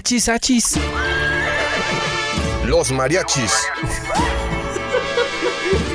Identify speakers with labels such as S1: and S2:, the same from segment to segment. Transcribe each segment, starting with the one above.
S1: Achis, achis.
S2: Los mariachis.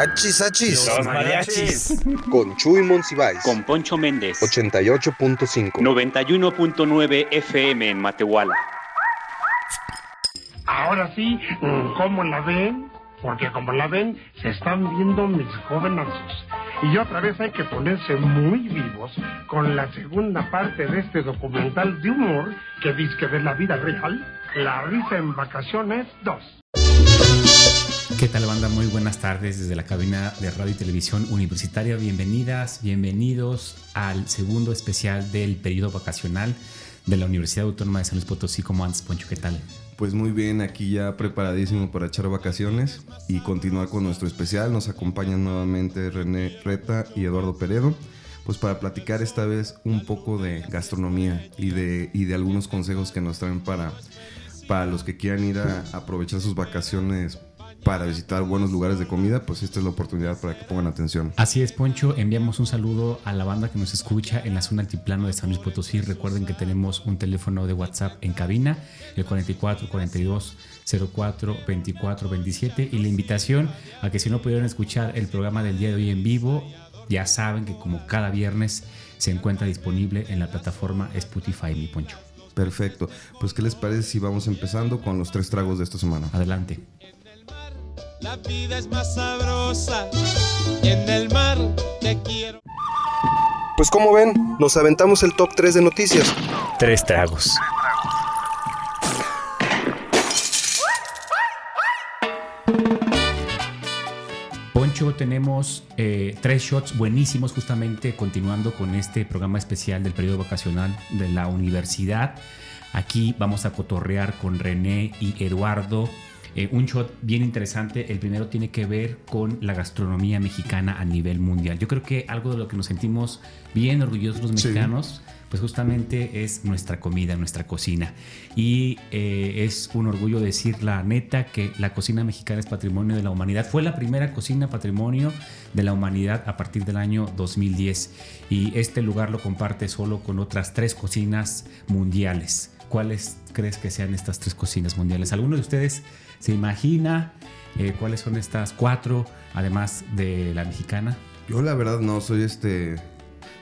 S2: Achis, achis.
S1: mariachis.
S2: Con Chuy Monsiváis.
S3: Con Poncho Méndez.
S2: 88.5.
S3: 91.9 FM en Matehuala.
S4: Ahora sí, mm, ¿cómo la ven? Porque como la ven, se están viendo mis jovenazos. Y otra vez hay que ponerse muy vivos con la segunda parte de este documental de humor que dice que de la vida real, la risa en vacaciones 2.
S5: ¿Qué tal banda? Muy buenas tardes desde la cabina de radio y televisión universitaria. Bienvenidas, bienvenidos al segundo especial del periodo vacacional de la Universidad Autónoma de San Luis Potosí. como antes, Poncho? ¿Qué tal?
S6: Pues muy bien, aquí ya preparadísimo para echar vacaciones y continuar con nuestro especial. Nos acompañan nuevamente René Reta y Eduardo Peredo, pues para platicar esta vez un poco de gastronomía y de, y de algunos consejos que nos traen para, para los que quieran ir a aprovechar sus vacaciones para visitar buenos lugares de comida, pues esta es la oportunidad para que pongan atención.
S5: Así es, Poncho. Enviamos un saludo a la banda que nos escucha en la zona altiplano de San Luis Potosí. Recuerden que tenemos un teléfono de WhatsApp en cabina, el 44 42 04 24 27. Y la invitación a que si no pudieron escuchar el programa del día de hoy en vivo, ya saben que como cada viernes se encuentra disponible en la plataforma Spotify, mi Poncho.
S6: Perfecto. Pues ¿qué les parece si vamos empezando con los tres tragos de esta semana?
S5: Adelante.
S7: La vida es más sabrosa en el mar te quiero.
S2: Pues como ven, nos aventamos el top 3 de noticias.
S1: Tres tragos.
S5: Poncho, tenemos eh, tres shots buenísimos justamente continuando con este programa especial del periodo vacacional de la universidad. Aquí vamos a cotorrear con René y Eduardo. Eh, un shot bien interesante. El primero tiene que ver con la gastronomía mexicana a nivel mundial. Yo creo que algo de lo que nos sentimos bien orgullosos los
S6: Sí.
S5: mexicanos, pues justamente es nuestra comida, nuestra cocina. Y eh, es un orgullo decir la neta que la cocina mexicana es patrimonio de la humanidad. Fue la primera cocina patrimonio de la humanidad a partir del año 2010. Y este lugar lo comparte solo con otras tres cocinas mundiales. ¿Cuáles crees que sean estas tres cocinas mundiales? ¿Alguno de ustedes se imagina eh, cuáles son estas cuatro, además de la mexicana?
S6: Yo la verdad no, soy este.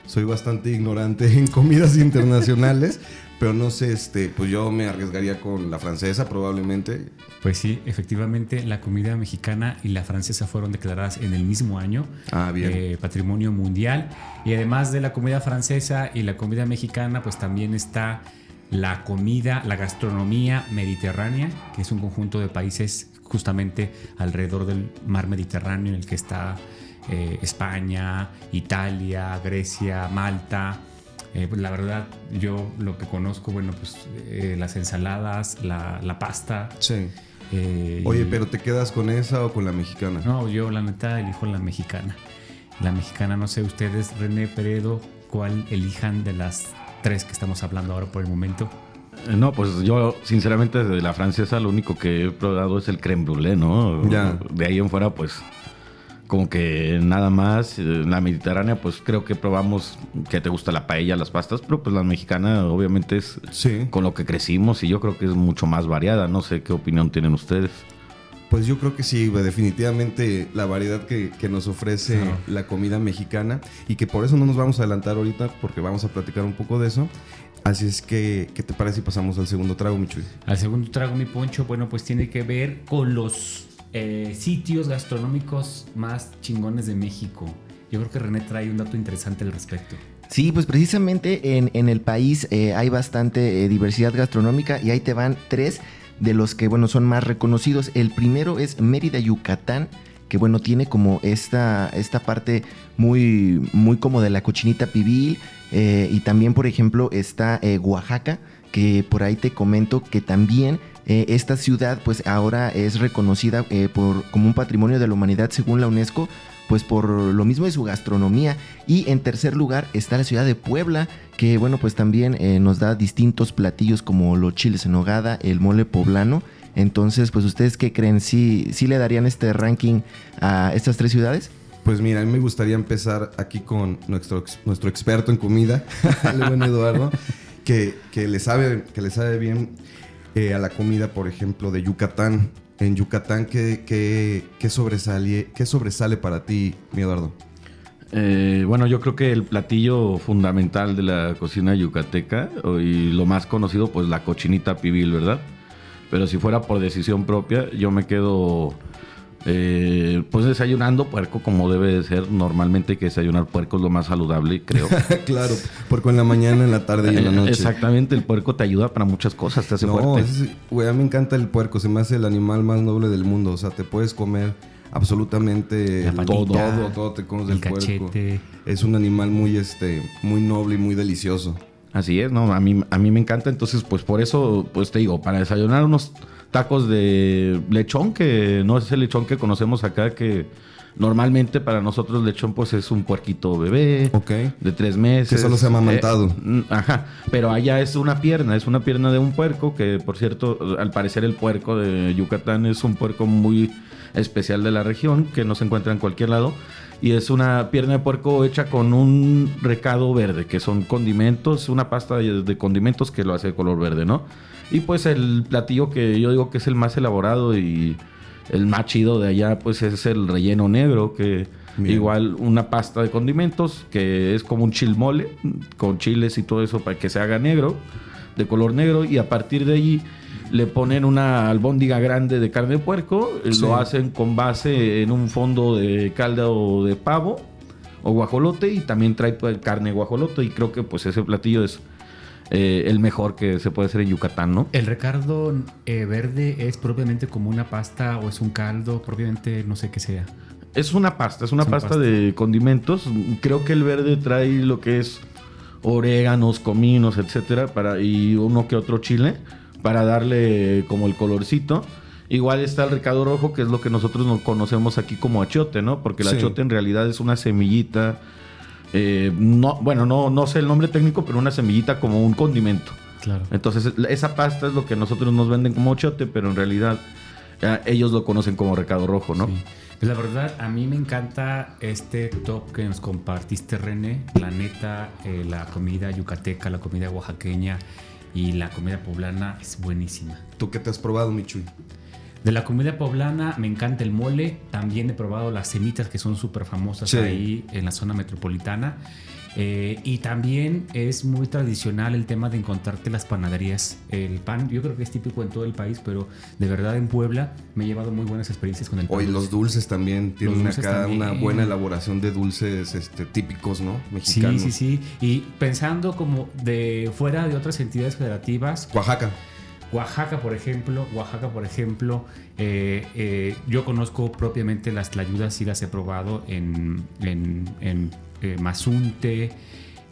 S6: Soy bastante ignorante en comidas internacionales, pero no sé, este, pues yo me arriesgaría con la francesa probablemente.
S5: Pues sí, efectivamente, la comida mexicana y la francesa fueron declaradas en el mismo año
S6: Ah, bien.
S5: eh, patrimonio mundial. Y además de la comida francesa y la comida mexicana, pues también está la comida, la gastronomía mediterránea, que es un conjunto de países justamente alrededor del mar Mediterráneo, en el que está eh, España, Italia, Grecia, Malta. Eh, pues la verdad, yo lo que conozco, bueno, pues eh, las ensaladas, la, la pasta.
S6: Sí. Oye, pero ¿te quedas con esa o con la mexicana?
S5: No, yo la neta elijo la mexicana. La mexicana, no sé ustedes, René Peredo, cuál elijan de las tres que estamos hablando ahora por el momento.
S8: No, pues yo sinceramente de la francesa lo único que he probado es el creme brûlée, ¿no?
S6: Ya.
S8: De ahí en fuera pues como que nada más. Eh, La mediterránea pues creo que probamos que te gusta la paella, las pastas, pero pues la mexicana obviamente es
S6: Sí.
S8: con lo que crecimos y yo creo que es mucho más variada. No sé qué opinión tienen ustedes.
S6: Pues yo creo que sí, definitivamente la variedad que, que nos ofrece
S5: Claro.
S6: la comida mexicana y que por eso no nos vamos a adelantar ahorita porque vamos a platicar un poco de eso. Así es que, ¿qué te parece si pasamos al segundo trago, Michuy?
S5: Al segundo trago, mi poncho, bueno, pues tiene que ver con los eh, sitios gastronómicos más chingones de México. Yo creo que René trae un dato interesante al respecto.
S9: Sí, pues precisamente en, en el país eh, hay bastante eh, diversidad gastronómica y ahí te van tres de los que, bueno, son más reconocidos. El primero es Mérida, Yucatán, que, bueno, tiene como esta, esta parte muy, muy como de la cochinita pibil. eh, y también, por ejemplo, está eh, Oaxaca, que por ahí te comento que también eh, esta ciudad pues ahora es reconocida por, como un patrimonio de la humanidad según la UNESCO, pues por lo mismo de su gastronomía. Y en tercer lugar está la ciudad de Puebla, que bueno pues también eh, nos da distintos platillos como los chiles en hogada, el mole poblano. Entonces pues ustedes qué creen, ¿Sí, le darían este ranking a estas tres ciudades?
S6: Pues mira, a mí me gustaría empezar aquí con nuestro, nuestro experto en comida, el buen Eduardo, que, que le sabe, que le sabe bien eh, a la comida, por ejemplo, de Yucatán. En Yucatán, ¿qué, qué, qué sobresale, ¿qué sobresale para ti, mi Eduardo?
S8: Eh, bueno, yo creo que el platillo fundamental de la cocina yucateca y lo más conocido, pues la cochinita pibil, ¿verdad? Pero si fuera por decisión propia, yo me quedo eh, pues desayunando puerco como debe de ser. Normalmente hay que desayunar puerco es lo más saludable, creo.
S6: claro, porque en la mañana, en la tarde y en la noche.
S8: Exactamente, el puerco te ayuda para muchas cosas, te hace
S6: No,
S8: fuerte.
S6: güey, a mí me encanta el puerco, se me hace el animal más noble del mundo. O sea, te puedes comer absolutamente todo, todo, todo te comes
S5: el
S6: del puerco.
S5: cachete.
S6: Es un animal muy, este, muy noble y muy delicioso.
S8: Así es, ¿no? A mí, a mí me encanta, entonces pues por eso, pues te digo, para desayunar unos tacos de lechón, que no es el lechón que conocemos acá, que normalmente para nosotros lechón pues es un puerquito bebé de tres meses.
S6: Que solo se ha amamantado.
S8: Eh, mm, ajá, pero allá es una pierna, es una pierna de un puerco, que por cierto, al parecer el puerco de Yucatán es un puerco muy especial de la región, que no se encuentra en cualquier lado. Y es una pierna de puerco hecha con un recado verde, que son condimentos, una pasta de condimentos que lo hace de color verde, ¿no? Y pues el platillo que yo digo que es el más elaborado y el más chido de allá, pues es el relleno negro, que
S6: Bien.
S8: igual una pasta de condimentos, que es como un chilmole, con chiles y todo eso para que se haga negro, de color negro, y a partir de allí le ponen una albóndiga grande de carne de puerco, eh,
S6: Sí.
S8: lo hacen con base en un fondo de caldo de pavo o guajolote y también trae pues, carne guajolote y creo que pues ese platillo es eh, el mejor que se puede hacer en Yucatán, ¿no?
S5: El recardo eh, verde es propiamente como una pasta o es un caldo, propiamente no sé qué sea.
S8: Es una pasta, es una
S5: Es una
S8: pasta,
S5: pasta.
S8: de condimentos. Creo que el verde trae lo que es oréganos, cominos, etcétera, para y uno que otro chile para darle como el colorcito. Igual está el recado rojo, que es lo que nosotros nos conocemos aquí como achiote, ¿no? Porque el
S6: Sí.
S8: achiote en realidad es una semillita. Eh, no, bueno, no, no sé el nombre técnico, pero una semillita como un condimento.
S5: Claro.
S8: Entonces, esa pasta es lo que nosotros nos venden como achiote, pero en realidad eh, ellos lo conocen como recado rojo, ¿no?
S5: Sí. Pues la verdad, a mí me encanta este top que nos compartiste, René. La neta, eh, la comida yucateca, la comida oaxaqueña y la comida poblana es buenísima.
S6: ¿Tú qué te has probado, Michuy?
S5: De la comida poblana me encanta el mole. También he probado las semitas que son súper famosas
S6: Sí.
S5: ahí en la zona metropolitana. Eh, y también es muy tradicional el tema de encontrarte las panaderías. El pan, yo creo que es típico en todo el país, pero de verdad en Puebla me he llevado muy buenas experiencias con el pan.
S6: Hoy los dulces también tienen
S5: dulces
S6: acá
S5: también.
S6: una buena elaboración de dulces este, típicos, ¿no?
S5: Sí,
S6: Mexicanos.
S5: sí, sí. Y pensando como de fuera de otras entidades federativas,
S6: Oaxaca.
S5: Oaxaca, por ejemplo, Oaxaca, por ejemplo, eh, eh, yo conozco propiamente las tlayudas y las he probado en, en, en, eh, Mazunte,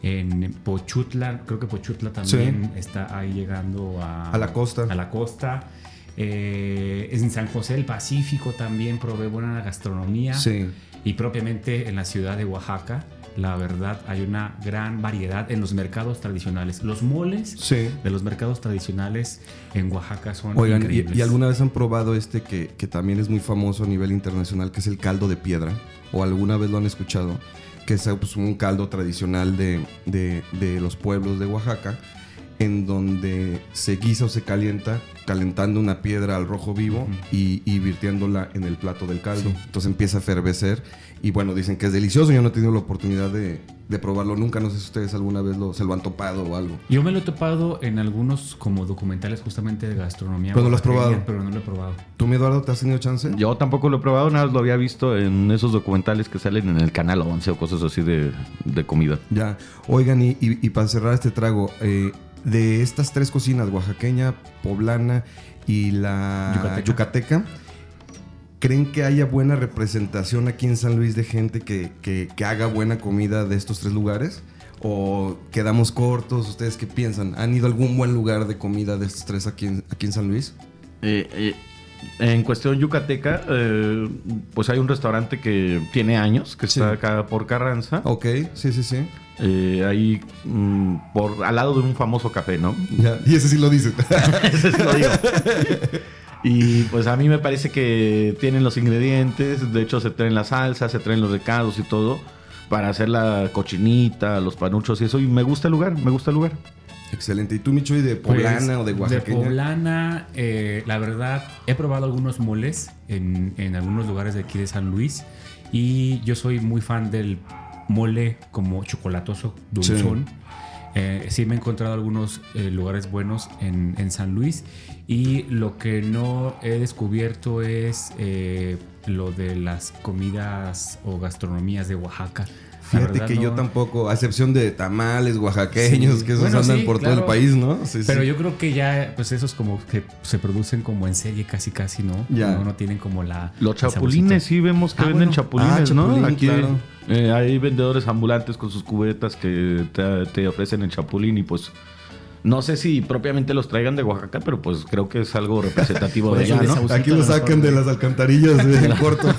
S5: en Pochutla, creo que Pochutla también está ahí llegando a,
S6: A la costa.
S5: A la costa. En San José del Pacífico también probé buena gastronomía.
S6: Sí.
S5: Y propiamente en la ciudad de Oaxaca, la verdad, hay una gran variedad en los mercados tradicionales. Los moles
S6: Sí.
S5: de los mercados tradicionales en Oaxaca son
S6: Oigan, ¿y,
S5: increíbles.
S6: y alguna vez han probado este que, que también es muy famoso a nivel internacional, que es el caldo de piedra? ¿O alguna vez lo han escuchado? Que es pues, un caldo tradicional de, de- de los pueblos de Oaxaca, en donde se guisa o se calienta calentando una piedra al rojo vivo y, y virtiéndola en el plato del caldo. Entonces empieza a fervecer y bueno, dicen que es delicioso. Yo no he tenido la oportunidad de, de probarlo nunca. No sé si ustedes alguna vez lo, se lo han topado o algo.
S5: Yo me lo he topado en algunos como documentales justamente de gastronomía.
S6: Pero no lo has probado.
S5: Pero no lo he probado.
S6: ¿Tú, mi Eduardo, te has tenido chance?
S8: Yo tampoco lo he probado, nada más lo había visto en esos documentales que salen en el canal 11 o cosas así de, de comida.
S6: Ya, oigan, y, y- y para cerrar este trago, eh, de estas tres cocinas, oaxaqueña, poblana y la
S5: Yucateca.
S6: yucateca, ¿creen que haya buena representación aquí en San Luis de gente que, que- que haga buena comida de estos tres lugares? ¿O quedamos cortos? ¿Ustedes qué piensan? ¿Han ido a algún buen lugar de comida de estos tres aquí en, aquí en San Luis?
S8: Eh, eh, en cuestión yucateca, eh, pues hay un restaurante que tiene años, que está acá por Carranza.
S6: Ok, sí, sí, sí.
S8: Eh, ahí mm, por, al lado de un famoso café, ¿no?
S6: Ya, Y ese sí lo dice.
S8: Ese sí lo digo. Y pues a mí me parece que tienen los ingredientes, de hecho se traen la salsa, se traen los recados y todo para hacer la cochinita, los panuchos y eso. Y me gusta el lugar, me gusta el lugar.
S6: Excelente. ¿Y tú, Michuy, de
S5: Pues,
S6: poblana o de oaxaqueña?
S5: De poblana, eh, la verdad, he probado algunos moles en, en algunos lugares de aquí de San Luis. Y yo soy muy fan del mole como chocolatoso, dulzón. Eh, sí me he encontrado algunos eh, lugares buenos en, en San Luis. Y lo que no he descubierto es eh, lo de las comidas o gastronomías de Oaxaca.
S6: Fíjate
S5: verdad,
S6: que yo tampoco, a excepción de tamales oaxaqueños,
S5: Sí.
S6: que esos
S5: Bueno,
S6: andan
S5: sí,
S6: por todo el país, ¿no? Sí,
S5: Pero
S6: sí.
S5: yo creo que ya, pues esos como que se producen como en serie casi casi, ¿no?
S6: Ya.
S5: No, no tienen como la...
S8: Los chapulines, sí vemos que
S5: Ah,
S8: venden
S5: bueno.
S8: chapulines,
S6: Ah,
S8: ¿no?
S6: chapulín,
S8: Aquí
S6: claro.
S8: eh, hay vendedores ambulantes con sus cubetas que te, te ofrecen el chapulín y pues no sé si propiamente los traigan de Oaxaca, pero pues creo que es algo representativo de allá, ¿no?
S6: Aquí lo sacan de las alcantarillas de corto.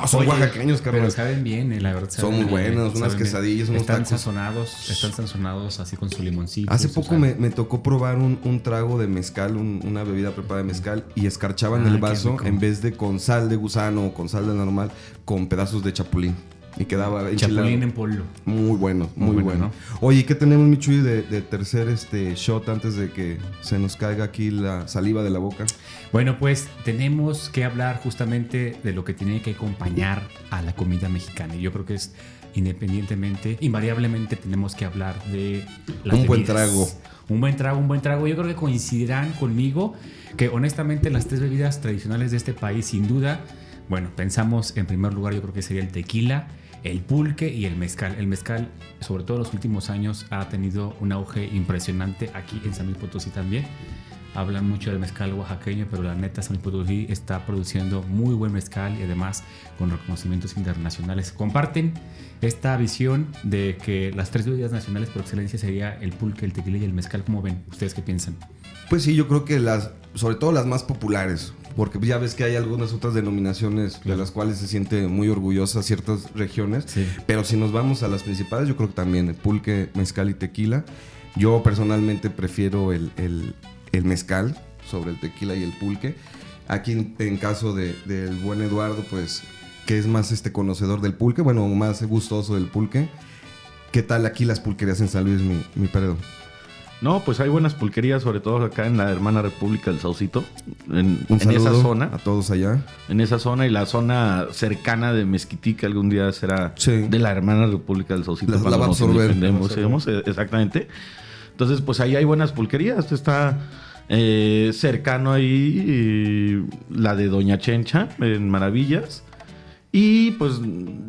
S6: no, son
S5: Oye,
S6: oaxaqueños,
S5: Pero saben bien, eh, la verdad.
S6: Son muy
S5: bien,
S6: buenos, unas quesadillas, unos
S5: Están
S6: tacos.
S5: sazonados, están sazonados así con su limoncito.
S6: Hace
S5: su
S6: poco me, me tocó probar un, un trago de mezcal, un- una bebida preparada de mezcal, y escarchaban
S5: Ah,
S6: el vaso en vez de con sal de gusano o con sal de normal, con pedazos de chapulín. Y quedaba enchilado.
S5: Chapulín en polvo.
S6: Muy bueno, muy,
S5: Muy
S6: bueno.
S5: bueno,
S6: Oye, ¿y ¿qué tenemos, Michuy, de, de tercer este shot antes de que se nos caiga aquí la saliva de la boca?
S5: Bueno, pues tenemos que hablar justamente de lo que tiene que acompañar a la comida mexicana. Y yo creo que es independientemente, invariablemente tenemos que hablar de las
S6: Un buen trago.
S5: Un buen trago, un buen trago. Yo creo que coincidirán conmigo que honestamente las tres bebidas tradicionales de este país, sin duda, bueno, pensamos en primer lugar, yo creo que sería el tequila, el pulque y el mezcal. El mezcal, sobre todo en los últimos años, ha tenido un auge impresionante aquí en San Luis Potosí también. Hablan mucho del mezcal oaxaqueño, pero la neta San Luis Potosí está produciendo muy buen mezcal y además con reconocimientos internacionales. Comparten esta visión de que las tres bebidas nacionales por excelencia sería el pulque, el tequila y el mezcal. ¿Cómo ven? ¿Ustedes qué piensan?
S6: Pues sí, yo creo que las, sobre todo las más populares, porque ya ves que hay algunas otras denominaciones de las cuales se siente muy orgullosa ciertas regiones,
S5: Sí.
S6: pero si nos vamos a las principales, yo creo que también el pulque, mezcal y tequila. Yo personalmente prefiero el, el- el mezcal sobre el tequila y el pulque. Aquí en, caso de- del buen Eduardo, pues que es más este conocedor del pulque, bueno, más gustoso del pulque. ¿Qué tal aquí las pulquerías en San Luis, mi, mi Peredo?
S8: No, pues hay buenas pulquerías, sobre todo acá en la hermana República del Saucito, en,
S6: Un
S8: en
S6: saludo
S8: esa zona.
S6: a todos allá.
S8: En esa zona y la zona cercana de Mezquití, que algún día será
S6: Sí.
S8: de la hermana República del Saucito.
S6: La-
S8: cuando
S6: la va a
S8: nos
S6: absorber.
S8: independemos,
S6: La va a absorber.
S8: digamos, eh, exactamente. Entonces, pues ahí hay buenas pulquerías. Está eh, cercano ahí eh, la de Doña Chencha, en Maravillas. Y pues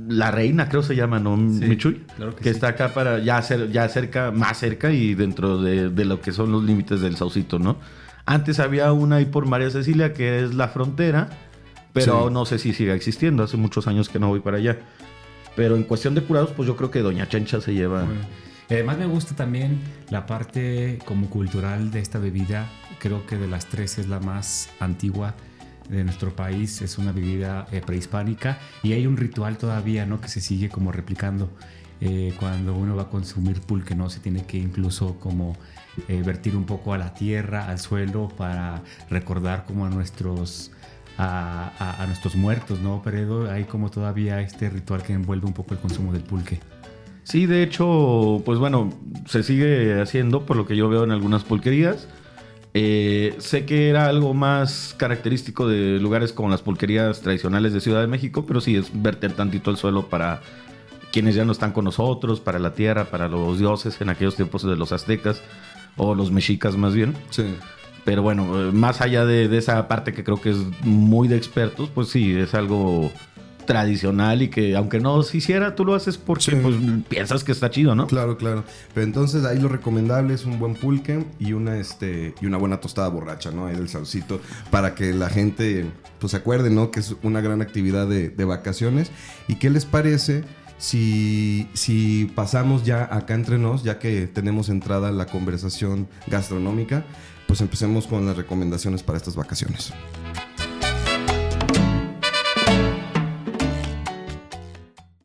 S8: la reina, creo se llama, ¿no, Michuy?
S5: claro que
S8: que
S5: sí.
S8: está acá para ya, cer- ya cerca, más cerca y dentro de, de lo que son los límites del Saucito, ¿no? Antes había una ahí por María Cecilia que es la frontera, pero
S6: Sí.
S8: no sé si siga existiendo. Hace muchos años que no voy para allá. Pero en cuestión de curados, pues yo creo que Doña Chencha se lleva.
S5: Bueno, Además me gusta también la parte como cultural de esta bebida. Creo que de las tres es la más antigua de nuestro país. Es una bebida eh, prehispánica y hay un ritual todavía, ¿no? Que se sigue como replicando. Eh, cuando uno va a consumir pulque, ¿no? Se tiene que incluso como eh, vertir un poco a la tierra, al suelo, para recordar como a nuestros... A, a- a nuestros muertos, ¿no, Peredo? Hay como todavía este ritual que envuelve un poco el consumo del pulque.
S8: Sí, de hecho, pues bueno, se sigue haciendo por lo que yo veo en algunas pulquerías. Eh, sé que era algo más característico de lugares como las pulquerías tradicionales de Ciudad de México, pero sí es verter tantito el suelo para quienes ya no están con nosotros, para la tierra, para los dioses en aquellos tiempos de los aztecas o los mexicas más bien.
S6: Sí.
S8: Pero bueno, eh, más allá de, de esa parte que creo que es muy de expertos, pues sí, es algo tradicional y que aunque no se hiciera, tú lo haces porque
S6: Sí.
S8: pues, piensas que está chido, ¿no?
S6: Claro, claro. Pero entonces ahí lo recomendable es un buen pulque y una este y una buena tostada borracha, ¿no? Ahí del salsito para que la gente pues se acuerde, ¿no? Que es una gran actividad de, de vacaciones. ¿Y qué les parece si, si pasamos ya acá entre nos, ya que tenemos entrada la conversación gastronómica? Pues empecemos con las recomendaciones para estas vacaciones.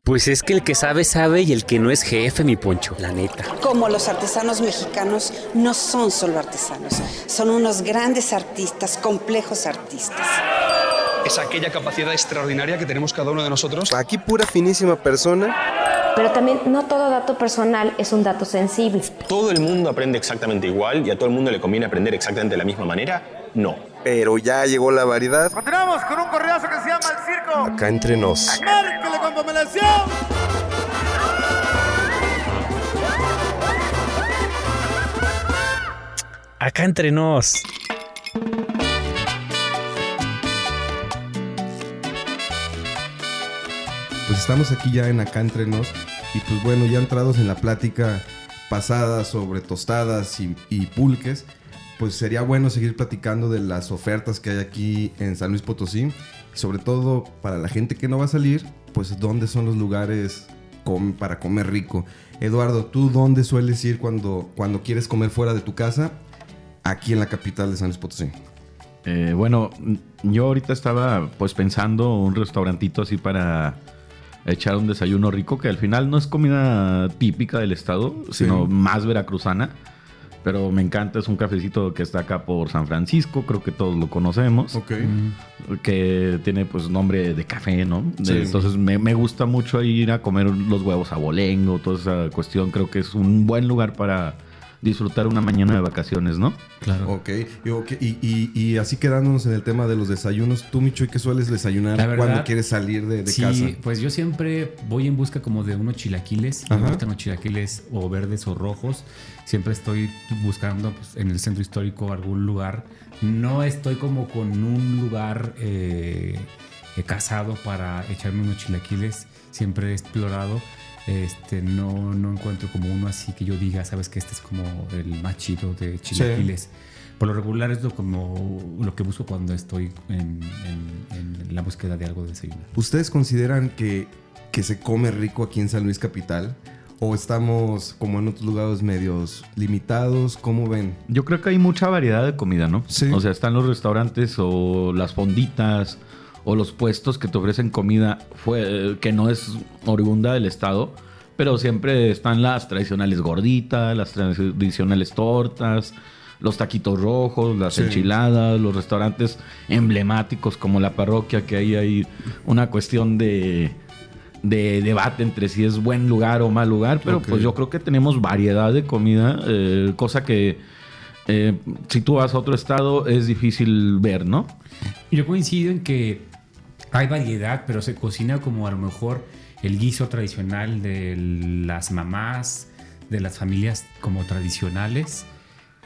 S1: Pues es que el que sabe, sabe y el que no es jefe, mi poncho, la neta.
S10: Como los artesanos mexicanos no son solo artesanos, son unos grandes artistas, complejos artistas.
S11: Es aquella capacidad extraordinaria que tenemos cada uno de nosotros.
S2: Aquí pura finísima persona.
S12: Pero también no todo dato personal es un dato sensible.
S13: ¿Todo el mundo aprende exactamente igual y a todo el mundo le conviene aprender exactamente de la misma manera? No.
S2: Pero ya llegó la variedad.
S14: Continuamos con un correazo que se llama El Circo.
S2: Acá entre nos.
S14: ¡Márquele con pomelación!
S1: Acá entre nos.
S6: Estamos aquí ya en Acá Entre Nos y pues bueno, ya entrados en la plática pasada sobre tostadas y, pulques, pues sería bueno seguir platicando de las ofertas que hay aquí en San Luis Potosí sobre todo para la gente que no va a salir, pues dónde son los lugares para comer rico. Eduardo, ¿tú dónde sueles ir cuando, cuando quieres comer fuera de tu casa? Aquí en la capital de San Luis Potosí.
S8: Eh, bueno, yo ahorita estaba pues pensando un restaurantito así para echar un desayuno rico, que al final no es comida típica del estado,
S6: Sí.
S8: sino más veracruzana. Pero me encanta, es un cafecito que está acá por San Francisco, creo que todos lo conocemos.
S6: Ok.
S8: Que tiene pues nombre de café, ¿no?
S6: Sí.
S8: Entonces me, me gusta mucho ir a comer los huevos a bolengo, toda esa cuestión. Creo que es un buen lugar para disfrutar una mañana de vacaciones, ¿no?
S5: Claro.
S6: Ok, y, ok, y, y- y así quedándonos en el tema de los desayunos, tú, Micho, ¿y qué sueles desayunar
S5: verdad,
S6: cuando quieres salir de, de
S5: sí,
S6: casa?
S5: pues yo siempre voy en busca como de unos chilaquiles.
S6: Ajá.
S5: Me gustan los chilaquiles o verdes o rojos. Siempre estoy buscando pues, en el centro histórico algún lugar. No estoy como con un lugar eh, eh, casado para echarme unos chilaquiles. Siempre he explorado. Este, no, no encuentro como uno así que yo diga, sabes que este es como el más chido de chilaquiles. Por lo regular es lo, como, lo que busco cuando estoy en, en- en la búsqueda de algo de desayunar.
S6: ¿Ustedes consideran que, que se come rico aquí en San Luis Capital? ¿O estamos como en otros lugares medios limitados? ¿Cómo ven?
S8: Yo creo que hay mucha variedad de comida, ¿no?
S6: Sí.
S8: O sea, están los restaurantes o las fonditas o los puestos que te ofrecen comida fue- que no es oriunda del estado, pero siempre están las tradicionales gorditas, las tradicionales tortas, los taquitos rojos, las
S6: Sí.
S8: enchiladas, los restaurantes emblemáticos como la parroquia, que ahí hay una cuestión de de debate entre si es buen lugar o mal lugar, pero pues yo creo que tenemos variedad de comida, eh, cosa que eh, si tú vas a otro estado es difícil ver, ¿no?
S5: Yo coincido en que hay variedad, pero se cocina como a lo mejor el guiso tradicional de las mamás, de las familias como tradicionales,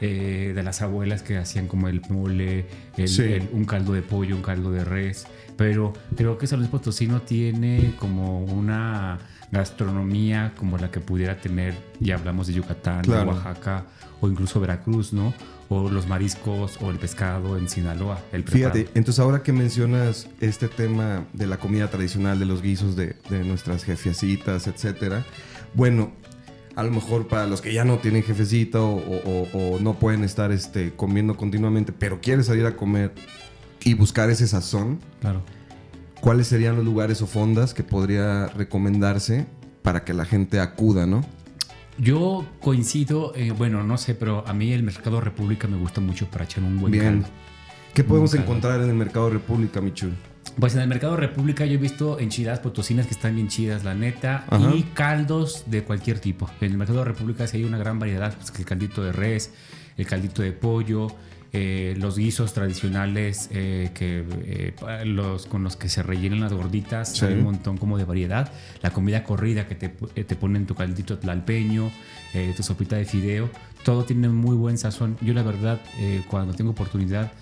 S5: eh, de las abuelas que hacían como el mole, el-
S6: Sí.
S5: el- un caldo de pollo, un caldo de res. Pero creo que San Luis Potosí no tiene como una gastronomía como la que pudiera tener, ya hablamos de Yucatán, de. Oaxaca o incluso Veracruz, ¿no? O los mariscos o el pescado en Sinaloa. El
S6: Fíjate, entonces ahora que mencionas este tema de la comida tradicional, de los guisos de, de nuestras jefecitas, etcétera, bueno, a lo mejor para los que ya no tienen jefecita o, o- o- o no pueden estar este, comiendo continuamente, pero quieren salir a comer y buscar ese sazón,
S5: Claro.
S6: ¿cuáles serían los lugares o fondas que podría recomendarse para que la gente acuda, no?
S5: Yo coincido, eh, bueno, no sé, pero a mí el Mercado República me gusta mucho para echar un buen
S6: Bien.
S5: caldo.
S6: ¿Qué podemos encontrar en el Mercado República, Michul?
S5: Pues en el Mercado República yo he visto enchiladas potosinas que están bien chidas, la neta,
S6: Ajá.
S5: y caldos de cualquier tipo. En el Mercado República sí hay una gran variedad, pues, el caldito de res, el caldito de pollo, eh, los guisos tradicionales eh, que, eh, los, con los que se rellenan las gorditas,
S6: Sí.
S5: hay un montón como de variedad. La comida corrida que te, te ponen tu caldito tlalpeño, tu sopita de fideo, todo tiene muy buen sazón. Yo la verdad, eh, cuando tengo oportunidad,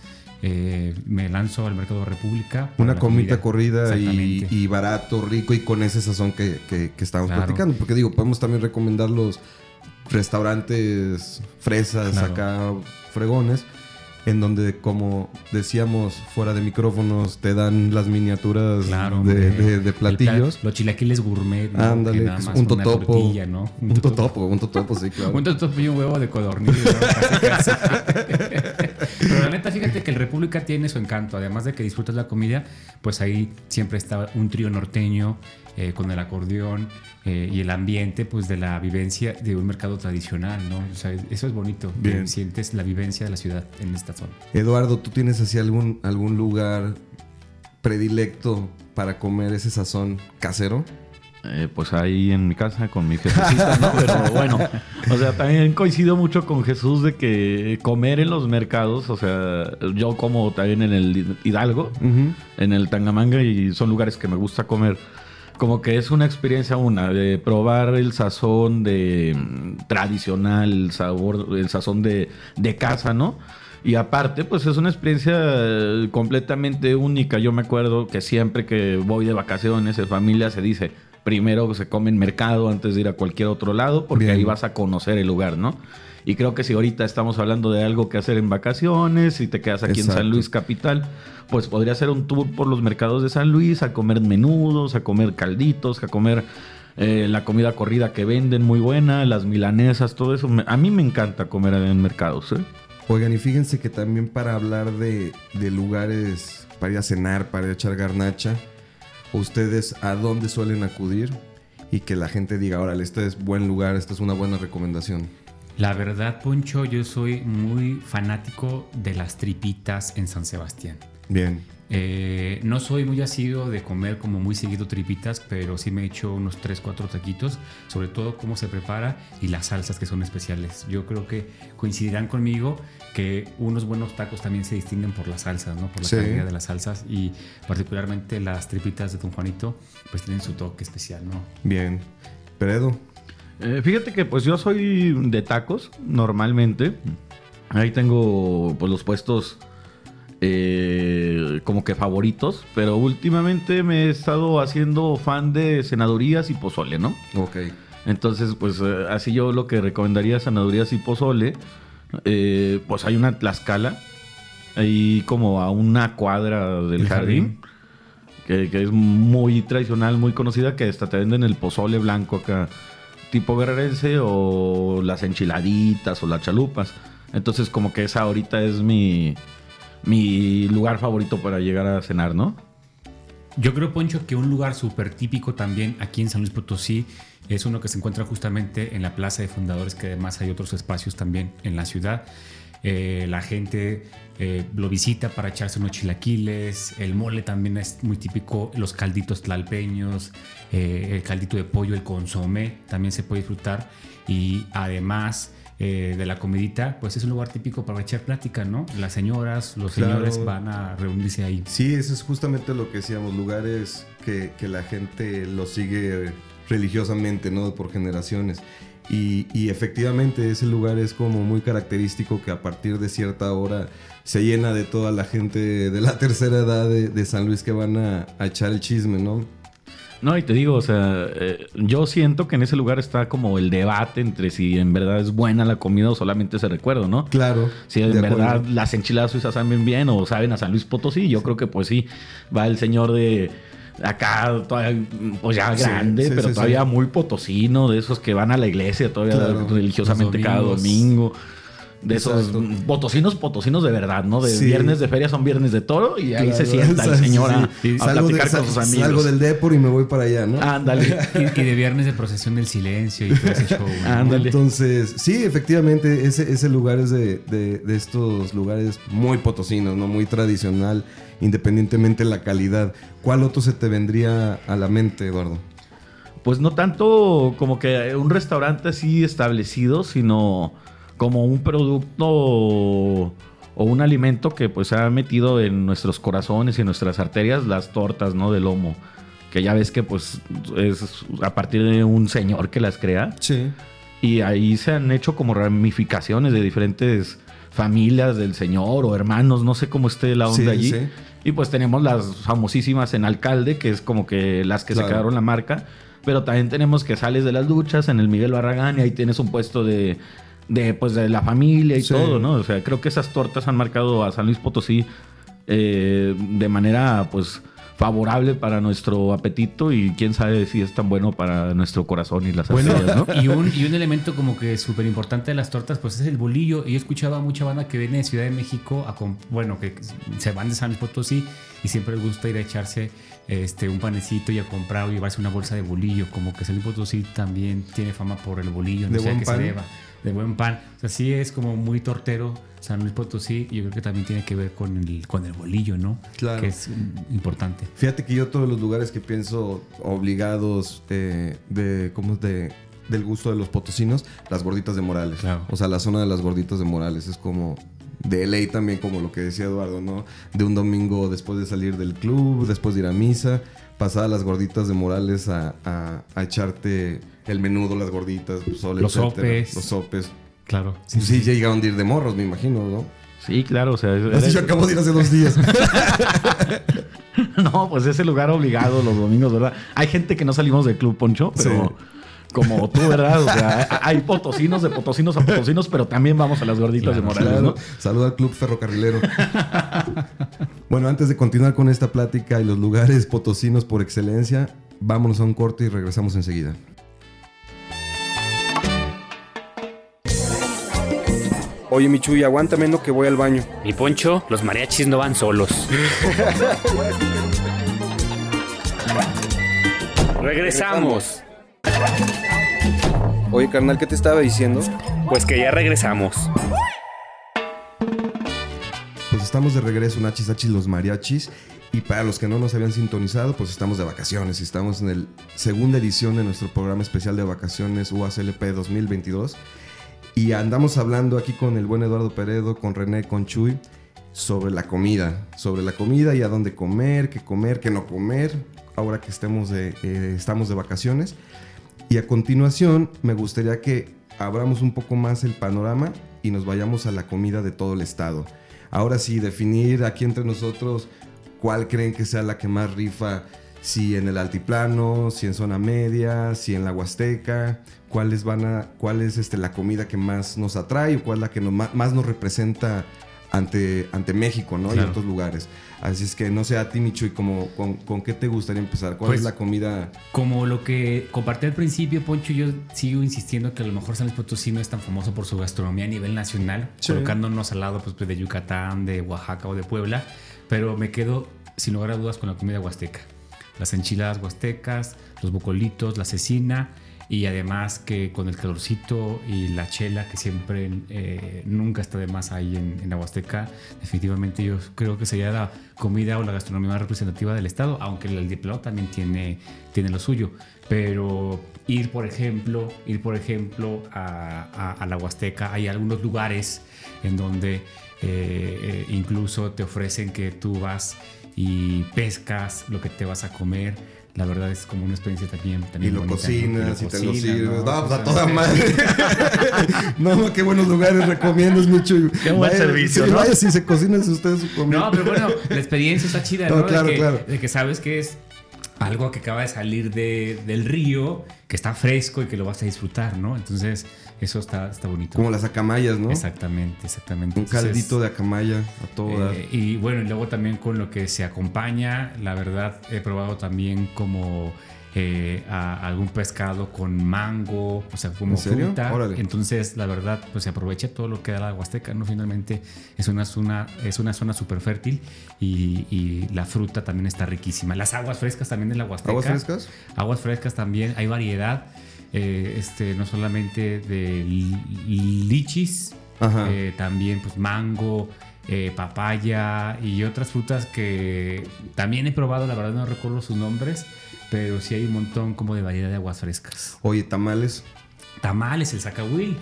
S5: eh, me lanzo al Mercado República.
S6: Una comida
S5: comida.
S6: corrida y, barato, rico y con ese sazón que, que, que estábamos
S5: Claro.
S6: platicando. Porque digo, podemos también recomendar los restaurantes fresas
S5: Claro.
S6: acá, fregones, en donde, como decíamos fuera de micrófonos, te dan las miniaturas
S5: Claro,
S6: de, de- de platillos.
S5: pla- los chilaquiles gourmet. ¿no?
S6: Ándale,
S5: que
S6: es
S5: más
S6: un
S5: una
S6: totopo.
S5: ¿no?
S6: Un totopo, un totopo, sí, claro.
S5: Un totopo y un huevo de codorniz. ¿no? Casi, casi. Pero la neta, fíjate que el República tiene su encanto. Además de que disfrutas la comida, pues ahí siempre está un trío norteño eh, con el acordeón eh, y el ambiente, pues de la vivencia de un mercado tradicional, ¿no? O sea, eso es bonito.
S6: Bien.
S5: Sientes la vivencia de la ciudad en esta zona.
S6: Eduardo, ¿tú tienes así algún, algún lugar predilecto para comer ese sazón casero?
S8: Eh, pues ahí en mi casa con mi Jesucita, ¿no? Pero bueno, o sea, también coincido mucho con Jesús de que comer en los mercados, o sea, yo como también en el Hidalgo, en el Tangamanga, y son lugares que me gusta comer. Como que es una experiencia una, de probar el sazón de mm, tradicional, el sabor, el sazón de, de casa, ¿no? Y aparte, pues es una experiencia eh, completamente única. Yo me acuerdo que siempre que voy de vacaciones en familia se dice, primero se come en mercado antes de ir a cualquier otro lado, porque
S6: Bien.
S8: ahí vas a conocer el lugar, ¿no? Y creo que si ahorita estamos hablando de algo que hacer en vacaciones, si te quedas aquí en. San Luis capital, pues podría ser un tour por los mercados de San Luis, a comer menudos, a comer calditos, a comer eh, la comida corrida que venden muy buena, las milanesas, todo eso. A mí me encanta comer en mercados, ¿eh?
S6: Oigan, y fíjense que también para hablar de, de lugares para ir a cenar, para ir a echar garnacha, ustedes a dónde suelen acudir y que la gente diga, órale, este es buen lugar, esta es una buena recomendación.
S5: La verdad, Poncho, yo soy muy fanático de las tripitas en San Sebastián.
S6: Bien.
S5: Eh, no soy muy asiduo de comer como muy seguido tripitas, pero sí me he hecho unos 3, 4 taquitos, sobre todo cómo se prepara y las salsas que son especiales. Yo creo que coincidirán conmigo que unos buenos tacos también se distinguen por las salsas, ¿no? Por la
S6: Sí.
S5: calidad de las salsas y particularmente las tripitas de Don Juanito, pues tienen su toque especial, ¿no?
S6: Bien. Peredo.
S8: Eh, fíjate que pues yo soy de tacos normalmente. Ahí tengo pues los puestos eh, como que favoritos, pero últimamente me he estado haciendo fan de senadurías y pozole, ¿no?
S6: Ok.
S8: Entonces pues eh, así yo lo que recomendaría senadurías y pozole, eh, pues hay una Tlaxcala, ahí como a una cuadra del
S5: ¿Del
S8: jardín. Que, que es muy tradicional, muy conocida, que hasta te venden el pozole blanco acá, tipo guerrerense, o las enchiladitas o las chalupas. Entonces, como que esa ahorita es mi, mi lugar favorito para llegar a cenar, ¿no?
S5: Yo creo, Poncho, que un lugar súper típico también aquí en San Luis Potosí es uno que se encuentra justamente en la Plaza de Fundadores, que además hay otros espacios también en la ciudad. Eh, la gente eh, lo visita para echarse unos chilaquiles, el mole también es muy típico, los calditos tlalpeños, eh, el caldito de pollo, el consomé también se puede disfrutar y además eh, de la comidita, pues es un lugar típico para echar plática, ¿no? Las señoras, los
S6: Claro.
S5: señores van a reunirse ahí.
S6: Sí, eso es justamente lo que decíamos, lugares que, que la gente los sigue religiosamente, ¿no? Por generaciones. Y, y efectivamente ese lugar es como muy característico que a partir de cierta hora se llena de toda la gente de la tercera edad de, de San Luis que van a, a echar el chisme, ¿no?
S8: No, y te digo, o sea, eh, yo siento que en ese lugar está como el debate entre si en verdad es buena la comida o solamente ese recuerdo, ¿no?
S6: Claro.
S8: Si en
S6: de
S8: verdad
S6: acuerdo.
S8: las enchiladas suizas saben bien o saben a San Luis Potosí, yo creo que pues sí, va el señor de acá, todavía, pues ya
S6: Sí,
S8: grande,
S6: sí,
S8: pero
S6: sí,
S8: todavía
S6: sí.
S8: muy potosino, de esos que van a la iglesia todavía
S6: Claro.
S8: religiosamente cada domingo. De esos
S6: Exacto.
S8: potosinos, potosinos de verdad, ¿no? De
S6: Sí.
S8: viernes de feria son viernes de toro y ahí se sienta el
S6: sí,
S8: señor a,
S6: sí.
S8: a
S6: Salgo de-
S8: platicar con sus amigos.
S6: Salgo del Depor y me voy para allá, ¿no?
S8: Ándale.
S5: Y, y de viernes de procesión del silencio y todo ese show. ¿no?
S8: Ándale.
S6: Entonces, sí, efectivamente, ese, ese lugar es de, de- de estos lugares muy potosinos, ¿no? Muy tradicional, independientemente de la calidad. ¿Cuál otro se te vendría a la mente, Eduardo?
S8: Pues no tanto como que un restaurante así establecido, sino como un producto o un alimento que pues se ha metido en nuestros corazones y en nuestras arterias, las tortas, ¿no? De lomo. Que ya ves que pues es a partir de un señor que las crea.
S6: Sí.
S8: Y ahí se han hecho como ramificaciones de diferentes familias del señor o hermanos, no sé cómo esté la onda
S6: Sí,
S8: allí.
S6: sí.
S8: Y pues tenemos las famosísimas en Alcalde, que es como que las que
S6: Claro.
S8: se quedaron la marca. Pero también tenemos que sales de las luchas en el Miguel Barragán y ahí tienes un puesto de, de, pues, de la familia y
S6: Sí.
S8: todo, ¿no? O sea, creo que esas tortas han marcado a San Luis Potosí eh, de manera, pues, favorable para nuestro apetito y quién sabe si es tan bueno para nuestro corazón y las
S5: Bueno,
S8: arterias, ¿no?
S5: y, un, y un elemento como que súper importante de las tortas, pues es el bolillo. Y yo he escuchado a mucha banda que viene de Ciudad de México, a bueno, que se van de San Luis Potosí y siempre les gusta ir a echarse este, un panecito y a comprar o llevarse una bolsa de bolillo. Como que San Luis Potosí también tiene fama por el bolillo, no
S6: ¿De
S5: sé a qué
S6: pan?
S5: se deba. De buen pan. O sea, sí es como muy tortero San Luis Potosí y yo creo que también tiene que ver con el, con el bolillo, ¿no?
S6: Claro.
S5: Que es importante.
S6: Fíjate que yo todos los lugares que pienso obligados eh, de, ¿cómo es? de del gusto de los potosinos, las gorditas de Morales. O sea, la zona de las gorditas de Morales es como de ley también, como lo que decía Eduardo, ¿no? De un domingo después de salir del club, después de ir a misa, pasar a las gorditas de Morales a, a- a echarte el menudo, las gorditas, pozole,
S5: Los
S6: etcétera.
S5: sopes.
S6: Los sopes.
S5: Claro.
S6: Sí, sí, ya llegaron de ir de morros, me imagino, ¿no?
S8: Sí, claro, o sea...
S6: Así yo acabo de ir hace dos días.
S8: No, pues ese lugar obligado los domingos, ¿verdad? Hay gente que no salimos del Club Poncho, pero como tú, ¿verdad? O sea, hay potosinos de potosinos a potosinos, pero también vamos a las gorditas de Morales,
S6: Claro.
S8: ¿no?
S6: Saluda al Club Ferrocarrilero. bueno, antes de continuar con esta plática y los lugares potosinos por excelencia, vámonos a un corte y regresamos enseguida.
S2: Oye, Michuy, aguántame no que voy al baño.
S1: Mi poncho, los mariachis no van solos. Regresamos.
S2: Oye, carnal, ¿qué te estaba diciendo?
S1: Pues que ya regresamos.
S6: Pues estamos de regreso, Nachis Achis los mariachis. Y para los que no nos habían sintonizado, pues estamos de vacaciones. y Estamos en la segunda edición de nuestro programa especial de vacaciones UACLP 2022. Y andamos hablando aquí con el buen Eduardo Peredo, con René, con Chuy, sobre la comida. Sobre la comida y a dónde comer, qué comer, qué no comer, ahora que estemos eh, estamos de vacaciones. Y a continuación, me gustaría que abramos un poco más el panorama y nos vayamos a la comida de todo el estado. Ahora sí, definir aquí entre nosotros cuál creen que sea la que más rifa, si en el altiplano, si en zona media, si en la Huasteca, cuáles van a, cuál es este, la comida que más nos atrae o cuál es la que nos- más nos representa ante, ante México, ¿no? Y otros lugares. Así es que no sé a ti, Micho, y como, con, con qué te gustaría empezar? ¿Cuál
S5: Pues,
S6: es la comida?
S5: Como lo que compartí al principio, Poncho, yo sigo insistiendo que a lo mejor San Luis Potosí no es tan famoso por su gastronomía a nivel nacional,
S6: Sí.
S5: colocándonos al lado pues, de Yucatán, de Oaxaca o de Puebla, pero me quedo sin lugar a dudas con la comida huasteca. Las enchiladas huastecas, los bocolitos, la cecina y además que con el calorcito y la chela que siempre eh, nunca está de más ahí en, la Huasteca, definitivamente yo creo que sería la comida o la gastronomía más representativa del estado, aunque el altiplano también tiene, tiene lo suyo. Pero ir, por ejemplo, ir, por ejemplo, a la Huasteca, hay algunos lugares en donde eh, eh, incluso te ofrecen que tú vas y pescas lo que te vas a comer. La verdad es como una experiencia también,
S6: Y
S5: también
S6: lo
S5: bonita, ¿no?
S6: cocinas y, te lo sirves.
S5: ¿no?
S6: Pues a toda madre. no, no, qué buenos lugares recomiendas mucho.
S5: Qué buen servicio,
S6: sí,
S5: ¿no?
S6: Vaya si se cocinan ustedes su comida.
S5: No, pero bueno, la experiencia está chida,
S6: No,
S5: ¿no?
S6: claro,
S5: de, que,
S6: claro.
S5: de que sabes que es algo que acaba de salir de- del río, que está fresco y que lo vas a disfrutar, ¿no? Entonces, eso está, está bonito.
S6: Como las acamayas, ¿no?
S5: Exactamente, exactamente.
S6: Un
S5: Entonces,
S6: caldito de acamaya a todo dar.
S5: eh, y bueno, y luego también con lo que se acompaña, la verdad he probado también como eh, a- algún pescado con mango, o sea, como fruta.
S6: Órale.
S5: Entonces, la verdad, pues se aprovecha todo lo que da la Huasteca, ¿no? Finalmente es una zona, es una zona súper fértil y, y la fruta también está riquísima. Las aguas frescas también de la Huasteca.
S6: ¿Aguas frescas?
S5: Aguas frescas también, hay variedad. eh, este, no solamente de li- lichis, eh, también pues mango, eh, papaya y otras frutas que también he probado, la verdad no recuerdo sus nombres, pero sí hay un montón como de variedad de aguas frescas.
S6: Oye, tamales.
S5: Tamales, el. Zacahuil,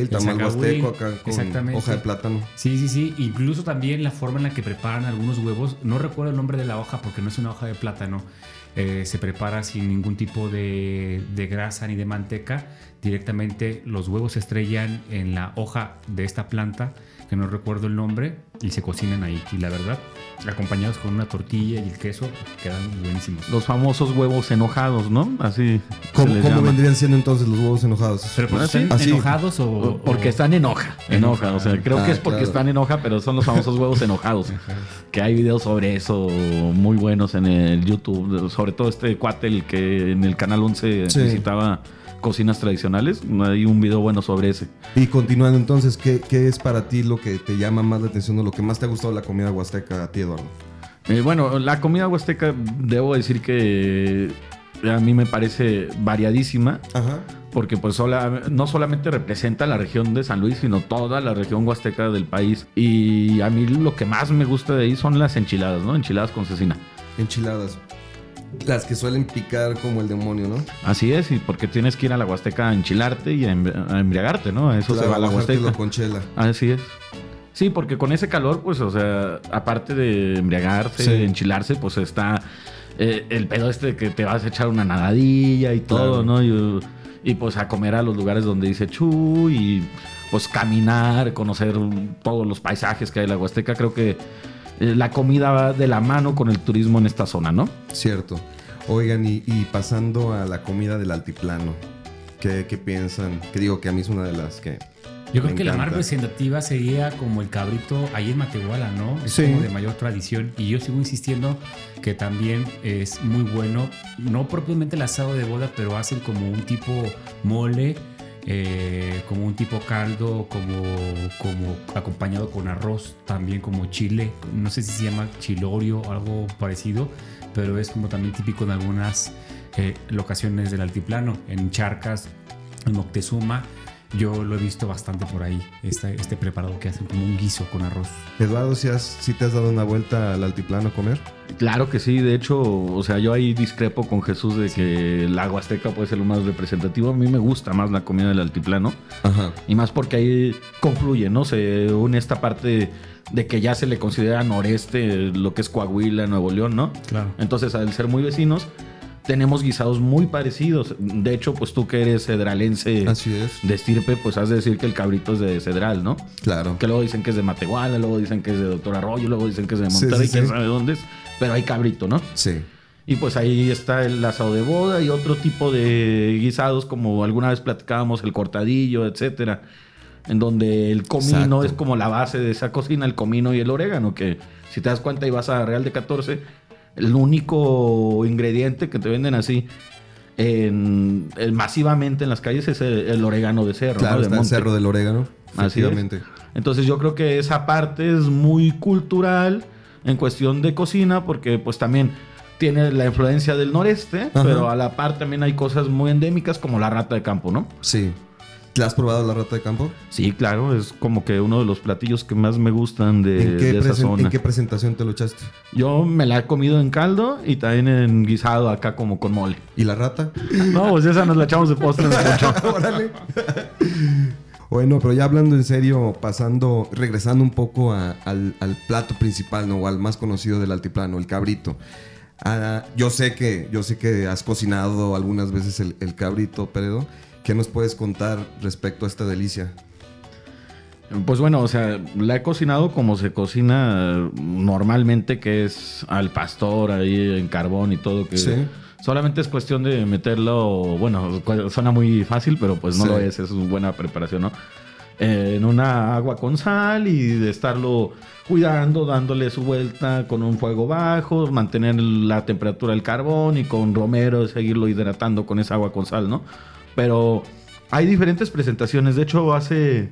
S5: El
S6: tamal huasteco acá con
S5: exactamente.
S6: hoja de plátano.
S5: Sí, sí, sí. Incluso también la forma en la que preparan algunos huevos. No recuerdo el nombre de la hoja porque no es una hoja de plátano. Eh, se prepara sin ningún tipo de, de grasa ni de manteca. directamente los huevos se estrellan en la hoja de esta planta, que no recuerdo el nombre, y se cocinan ahí. Y la verdad, acompañados con una tortilla y el queso, quedan buenísimos.
S8: Los famosos huevos enojados, ¿no? Así.
S6: ¿Cómo,
S8: se les
S6: cómo
S8: llama.
S6: vendrían siendo entonces los huevos enojados?
S5: Pero pues. ¿están
S6: Así.
S5: enojados o...?
S8: Porque
S5: o-
S8: están enoja, enoja, o sea, creo
S6: Ah,
S8: que es porque
S6: claro.
S8: están enoja, pero son los famosos huevos enojados. que hay videos sobre eso muy buenos en el YouTube, sobre todo este cuate el que en el canal 11
S6: Sí.
S8: Cocinas tradicionales, hay un video bueno sobre ese.
S6: Y continuando entonces, ¿qué, qué es para ti lo que te llama más la atención o lo que más te ha gustado de la comida huasteca a ti, Eduardo?
S8: Eh, bueno, la comida huasteca debo decir que a mí me parece variadísima.
S6: Ajá.
S8: Porque pues sola- no solamente representa la región de San Luis, sino toda la región huasteca del país. Y a mí lo que más me gusta de ahí son las enchiladas, ¿no? Enchiladas con cecina.
S6: Enchiladas. Las que suelen picar como el demonio, ¿no?
S8: Así es, y porque tienes que ir a la Huasteca a enchilarte y a, embri- a embriagarte, ¿no? A eso
S6: Claro,
S8: se va a la Huasteca.
S6: con chela.
S8: Así es. Sí, porque con ese calor, pues, o sea, aparte de embriagarse,
S6: Sí.
S8: de enchilarse, pues está eh, el pedo este de que te vas a echar una nadadilla y todo,
S6: Claro.
S8: ¿no? Y, y, pues a comer a los lugares donde dice Chu y pues caminar, conocer todos los paisajes que hay en la Huasteca. Creo que la comida va de la mano con el turismo en esta zona, ¿no?
S6: Cierto. Oigan, y, y pasando a la comida del altiplano, ¿qué, qué piensan? Que digo que a mí es una de las que.
S5: Yo creo
S6: me
S5: que la más
S6: encanta.
S5: representativa sería como el cabrito ahí en Matehuala, ¿no? Es
S6: Sí.
S5: como de mayor tradición. Y yo sigo insistiendo que también es muy bueno, no propiamente el asado de boda, pero hacen como un tipo mole, eh, como un tipo caldo, como, como acompañado con arroz, también como chile. No sé si se llama chilorio o algo parecido, pero es como también típico en algunas eh, locaciones del altiplano, en Charcas, en Moctezuma. Yo lo he visto bastante por ahí, este, este preparado que hacen como un guiso con arroz.
S6: Eduardo, si has, si te has dado una vuelta al altiplano a comer?
S8: Claro que sí, de hecho, o sea, yo ahí discrepo con Jesús de que la Huasteca puede ser lo más representativo. A mí me gusta más la comida del altiplano.
S6: Ajá.
S8: Y más porque ahí confluye, ¿no? Se une esta parte de que ya se le considera noreste lo que es Coahuila, Nuevo León, ¿no?
S5: Claro.
S8: Entonces, al ser muy vecinos, tenemos guisados muy parecidos. De hecho, pues tú que eres cedralense
S6: Así es.
S8: de estirpe, pues has de decir que el cabrito es de Cedral, ¿no?
S6: Claro.
S8: Que luego dicen que es de Matehuala, luego dicen que es de Doctor Arroyo, luego dicen que es de
S6: Sí,
S8: Monterrey,
S6: sí,
S8: quién
S6: sí.
S8: sabe dónde es. Pero hay cabrito, ¿no?
S6: Sí.
S8: Y pues ahí está el asado de boda y otro tipo de guisados, como alguna vez platicábamos, el cortadillo, etcétera. En donde el comino
S6: Exacto.
S8: es como la base de esa cocina, el comino y el orégano, que si te das cuenta y vas a Real de 14, el único ingrediente que te venden así en, en- masivamente en las calles es el, el orégano de cerro.
S6: Claro,
S8: ¿no? De
S6: está el cerro del orégano.
S8: Así es. Entonces yo creo que esa parte es muy cultural en cuestión de cocina porque pues también tiene la influencia del noreste,
S6: Ajá.
S8: pero a la par también hay cosas muy endémicas como la rata de campo, ¿no?
S6: Sí. ¿Te has probado la rata de campo?
S8: Sí, claro, es como que uno de los platillos que más me gustan de,
S6: ¿En, qué
S8: de esa zona.
S6: ¿En qué presentación te lo echaste?
S8: Yo me la he comido en caldo y también en guisado acá como con mole.
S6: ¿Y la rata?
S8: No, pues esa nos la echamos de postre en el.
S6: Órale. Bueno, pero ya hablando en serio, pasando, regresando un poco a- al, al plato principal, ¿no? O al más conocido del altiplano, el cabrito. Ah, yo sé que, yo sé que has cocinado algunas veces el, el cabrito, Peredo. ¿Qué nos puedes contar respecto a esta delicia?
S8: Pues bueno, o sea, la he cocinado como se cocina normalmente, que es al pastor ahí en carbón y todo. Que
S6: Sí.
S8: Solamente es cuestión de meterlo, bueno, suena muy fácil, pero pues no
S6: Sí.
S8: lo es, es una buena preparación, ¿no? Eh, en una agua con sal y de estarlo cuidando, dándole su vuelta con un fuego bajo, mantener la temperatura del carbón y con romero seguirlo hidratando con esa agua con sal, ¿no? Pero hay diferentes presentaciones, de hecho hace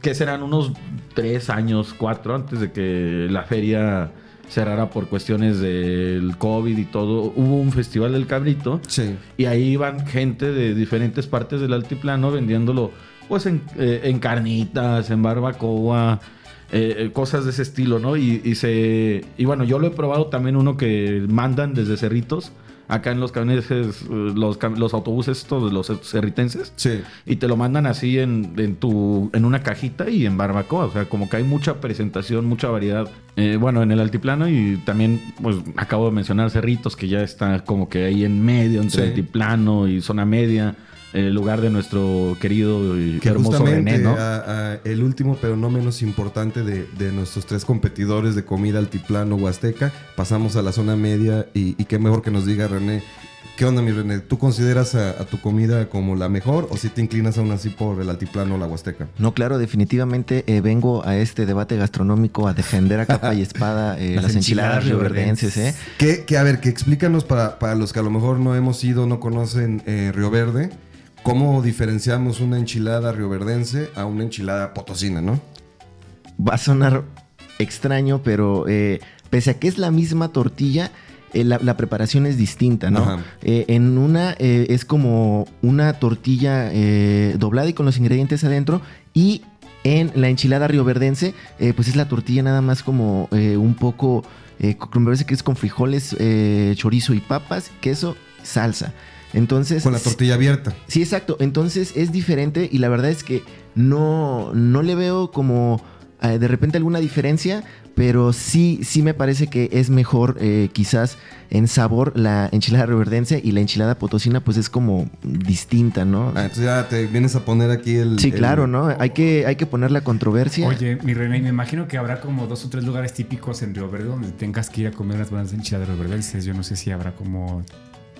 S8: que serán unos tres años, cuatro, antes de que la feria cerrara por cuestiones del COVID y todo, hubo un festival del cabrito
S6: Sí.
S8: y ahí iban gente de diferentes partes del altiplano vendiéndolo pues en, eh, en carnitas, en barbacoa, eh, eh, cosas de ese estilo, ¿no? Y, y se y bueno, yo lo he probado también uno que mandan desde Cerritos, acá en los camiones, eh, los, autobuses estos de los cerritenses.
S6: Sí.
S8: Y te lo mandan así en, en tu en una cajita y en barbacoa. O sea, como que hay mucha presentación, mucha variedad. Eh, bueno, en el altiplano y también, pues acabo de mencionar Cerritos, que ya está como que ahí en medio entre
S6: Sí.
S8: altiplano y zona media. El lugar de nuestro querido y
S6: Que
S8: hermoso
S6: justamente
S8: René, ¿no?
S6: a- a el último, pero no menos importante de, de nuestros tres competidores de comida altiplano huasteca, pasamos a la zona media y, y qué mejor que nos diga René. ¿Qué onda, mi René? ¿Tú consideras a, a tu comida como la mejor o si te inclinas aún así por el altiplano o la huasteca?
S9: No, claro, definitivamente eh, vengo a este debate gastronómico a defender a capa y espada eh, las,
S6: Las
S9: enchiladas,
S6: enchiladas
S9: rioverdenses. ¿eh?
S6: Que, que, a ver, que explícanos para, para los que a lo mejor no hemos ido, no conocen eh, Río Verde, ¿cómo diferenciamos una enchilada rioverdense a una enchilada potosina, no?
S9: Va a sonar extraño, pero eh, pese a que es la misma tortilla, eh, la, la preparación es distinta, ¿no? Eh, en una es como una tortilla doblada y con los ingredientes adentro y en la enchilada rioverdense, eh, pues es la tortilla nada más como eh, un poco, eh, me parece que es con frijoles, chorizo y papas, queso, salsa. Entonces,
S6: Con la tortilla abierta.
S9: Sí, exacto. Entonces es diferente y la verdad es que no, no le veo como eh, de repente alguna diferencia, pero sí, sí me parece que es mejor eh, quizás en sabor la enchilada reverdense y la enchilada potosina pues es como distinta, ¿no?
S6: Ah, entonces ya te vienes a poner aquí el...
S9: Sí,
S6: el-
S9: claro, ¿no? Hay que, hay que poner la controversia.
S5: Oye, mi René, me imagino que habrá como dos o tres lugares típicos en Río Verde donde tengas que ir a comer unas buenas enchiladas rioverdenses. Yo no sé si habrá como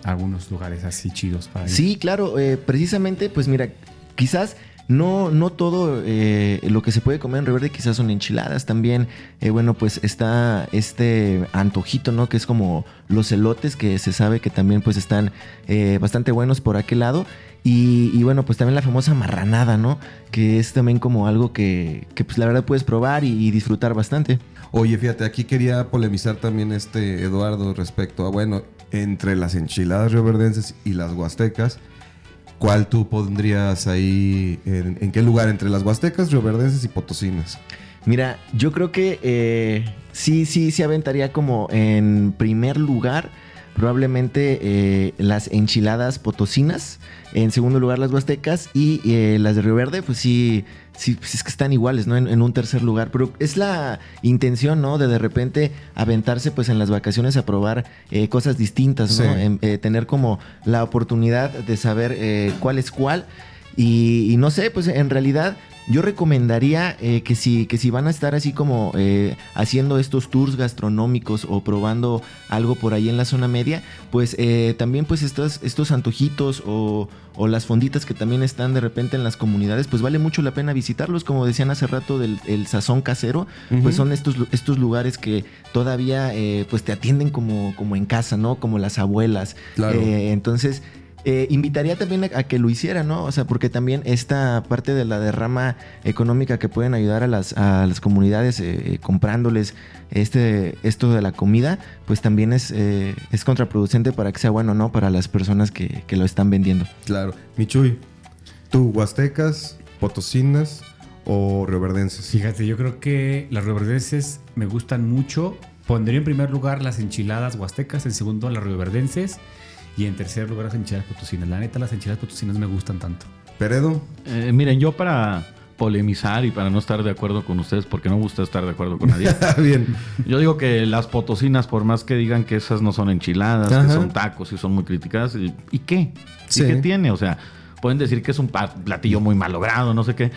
S5: algunos lugares así chidos para ir.
S9: Sí, claro, eh, precisamente, pues mira, quizás no, no todo eh, lo que se puede comer en Río Verde quizás son enchiladas. También, eh, bueno, pues está este antojito, ¿no? Que es como los elotes, que se sabe que también pues están eh, bastante buenos por aquel lado. Y, y bueno, pues también la famosa marranada, ¿no? Que es también como algo que, que pues la verdad puedes probar y, y disfrutar bastante.
S6: Oye, fíjate, aquí quería polemizar también este Eduardo respecto a, bueno, entre las enchiladas rioverdenses y las huastecas, ¿cuál tú pondrías ahí, en, qué lugar? Entre las huastecas, rioverdenses y potosinas.
S9: Mira, yo creo que eh, sí, sí, se aventaría como en primer lugar probablemente eh, las enchiladas potosinas, en segundo lugar las huastecas y eh, las de Río Verde, pues sí, sí, pues es que están iguales, ¿no? En, en un tercer lugar, pero es la intención, ¿no? De de repente aventarse pues en las vacaciones a probar eh, cosas distintas, ¿no?
S6: Sí.
S9: En- eh, tener como la oportunidad de saber eh, cuál es cuál. Y, y no sé, pues en realidad yo recomendaría eh, que, si, que si van a estar así como eh, haciendo estos tours gastronómicos o probando algo por ahí en la zona media, pues eh, también pues estos, estos antojitos o, o las fonditas que también están de repente en las comunidades, pues vale mucho la pena visitarlos. Como decían hace rato del el sazón casero, pues son estos, estos lugares que todavía eh, pues te atienden como, como en casa, ¿no? Como las abuelas.
S6: Claro.
S9: Eh, entonces, eh, invitaría también a, a que lo hiciera, ¿no? O sea, porque también esta parte de la derrama económica que pueden ayudar a las, a las comunidades eh, eh, comprándoles este, esto de la comida, pues también es, eh, es contraproducente para que sea bueno, ¿no? Para las personas que, que lo están vendiendo.
S6: Claro. Michuy, ¿tú huastecas, potosinas o rioverdenses?
S5: Fíjate, yo creo que las rioverdenses me gustan mucho. Pondría en primer lugar las enchiladas huastecas, en segundo las rioverdenses y en tercer lugar las enchiladas potosinas. La neta, las enchiladas potosinas me gustan tanto.
S6: ¿Peredo?
S8: Eh, miren, yo para polemizar y para no estar de acuerdo con ustedes, porque no me gusta estar de acuerdo con nadie.
S6: Bien.
S8: Yo digo que las potosinas, por más que digan que esas no son enchiladas,
S6: Ajá.
S8: que son tacos y son muy criticadas, ¿y, y qué?
S6: Sí.
S8: ¿Y qué tiene? O sea, pueden decir que es un platillo muy malogrado, no sé qué.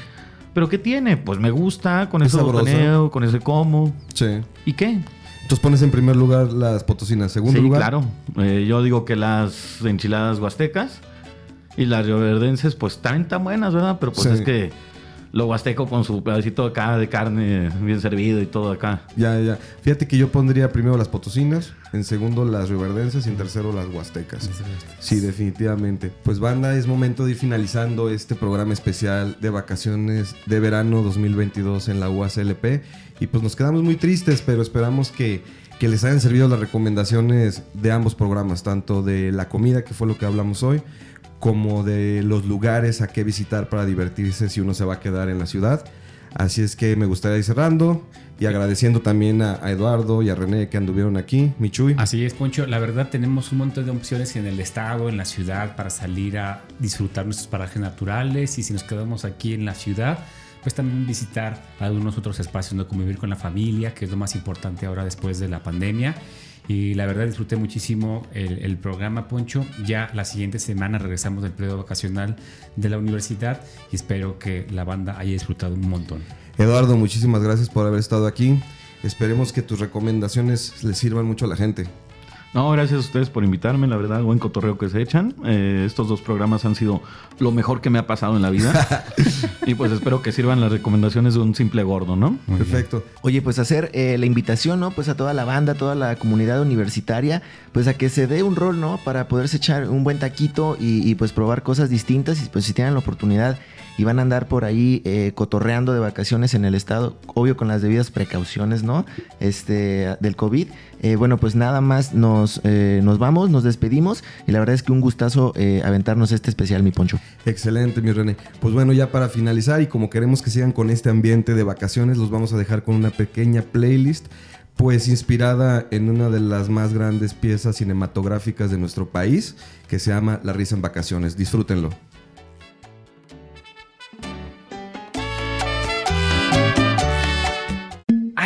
S8: Pero ¿qué tiene? Pues me gusta, con
S6: Es
S8: eso botaneo, con ese como.
S6: Sí.
S8: ¿Y qué?
S6: Entonces pones en primer lugar las potosinas. Segundo
S8: sí,
S6: lugar.
S8: claro. Eh, yo digo que las enchiladas huastecas y las rioverdenses, pues también están buenas, ¿verdad? Pero pues
S6: Sí.
S8: es que lo huasteco con su pedacito acá de carne bien servido y todo acá.
S6: Ya, ya. Fíjate que yo pondría primero las potosinas, en segundo las rioverdenses y en tercero las huastecas. Sí, definitivamente. Pues banda, es momento de ir finalizando este programa especial de vacaciones de verano 2022 en la UACLP. Y pues nos quedamos muy tristes, pero esperamos que, que les hayan servido las recomendaciones de ambos programas, tanto de la comida, que fue lo que hablamos hoy, como de los lugares a qué visitar para divertirse si uno se va a quedar en la ciudad. Así es que me gustaría ir cerrando y agradeciendo también a, a Eduardo y a René que anduvieron aquí, Michuy.
S5: Así es, Poncho. La verdad tenemos un montón de opciones en el estado, en la ciudad, para salir a disfrutar nuestros parajes naturales. Y si nos quedamos aquí en la ciudad, pues también visitar algunos otros espacios, ¿no? Convivir con la familia, que es lo más importante ahora después de la pandemia. Y la verdad disfruté muchísimo el, programa, Poncho. Ya la siguiente semana regresamos del periodo vacacional de la universidad y espero que la banda haya disfrutado un montón.
S6: Eduardo, muchísimas gracias por haber estado aquí. Esperemos que tus recomendaciones le sirvan mucho a la gente.
S8: No, gracias a ustedes por invitarme, la verdad, buen cotorreo que se echan. Eh, estos dos programas han sido lo mejor que me ha pasado en la vida. y pues espero que sirvan las recomendaciones de un simple gordo, ¿no?
S6: Perfecto.
S9: Oye, pues hacer eh, la invitación, ¿no? Pues a toda la banda, a toda la comunidad universitaria, pues a que se dé un rol, ¿no? Para poderse echar un buen taquito y, y, pues probar cosas distintas y pues si tienen la oportunidad y van a andar por ahí eh, cotorreando de vacaciones en el estado, obvio con las debidas precauciones, ¿no? Este, del COVID. Eh, bueno, pues nada más nos, eh, nos vamos, nos despedimos y la verdad es que un gustazo aventarnos este especial, mi Poncho.
S6: Excelente, mi René. Pues bueno, ya para finalizar y como queremos que sigan con este ambiente de vacaciones, los vamos a dejar con una pequeña playlist pues inspirada en una de las más grandes piezas cinematográficas de nuestro país, que se llama La risa en vacaciones. Disfrútenlo.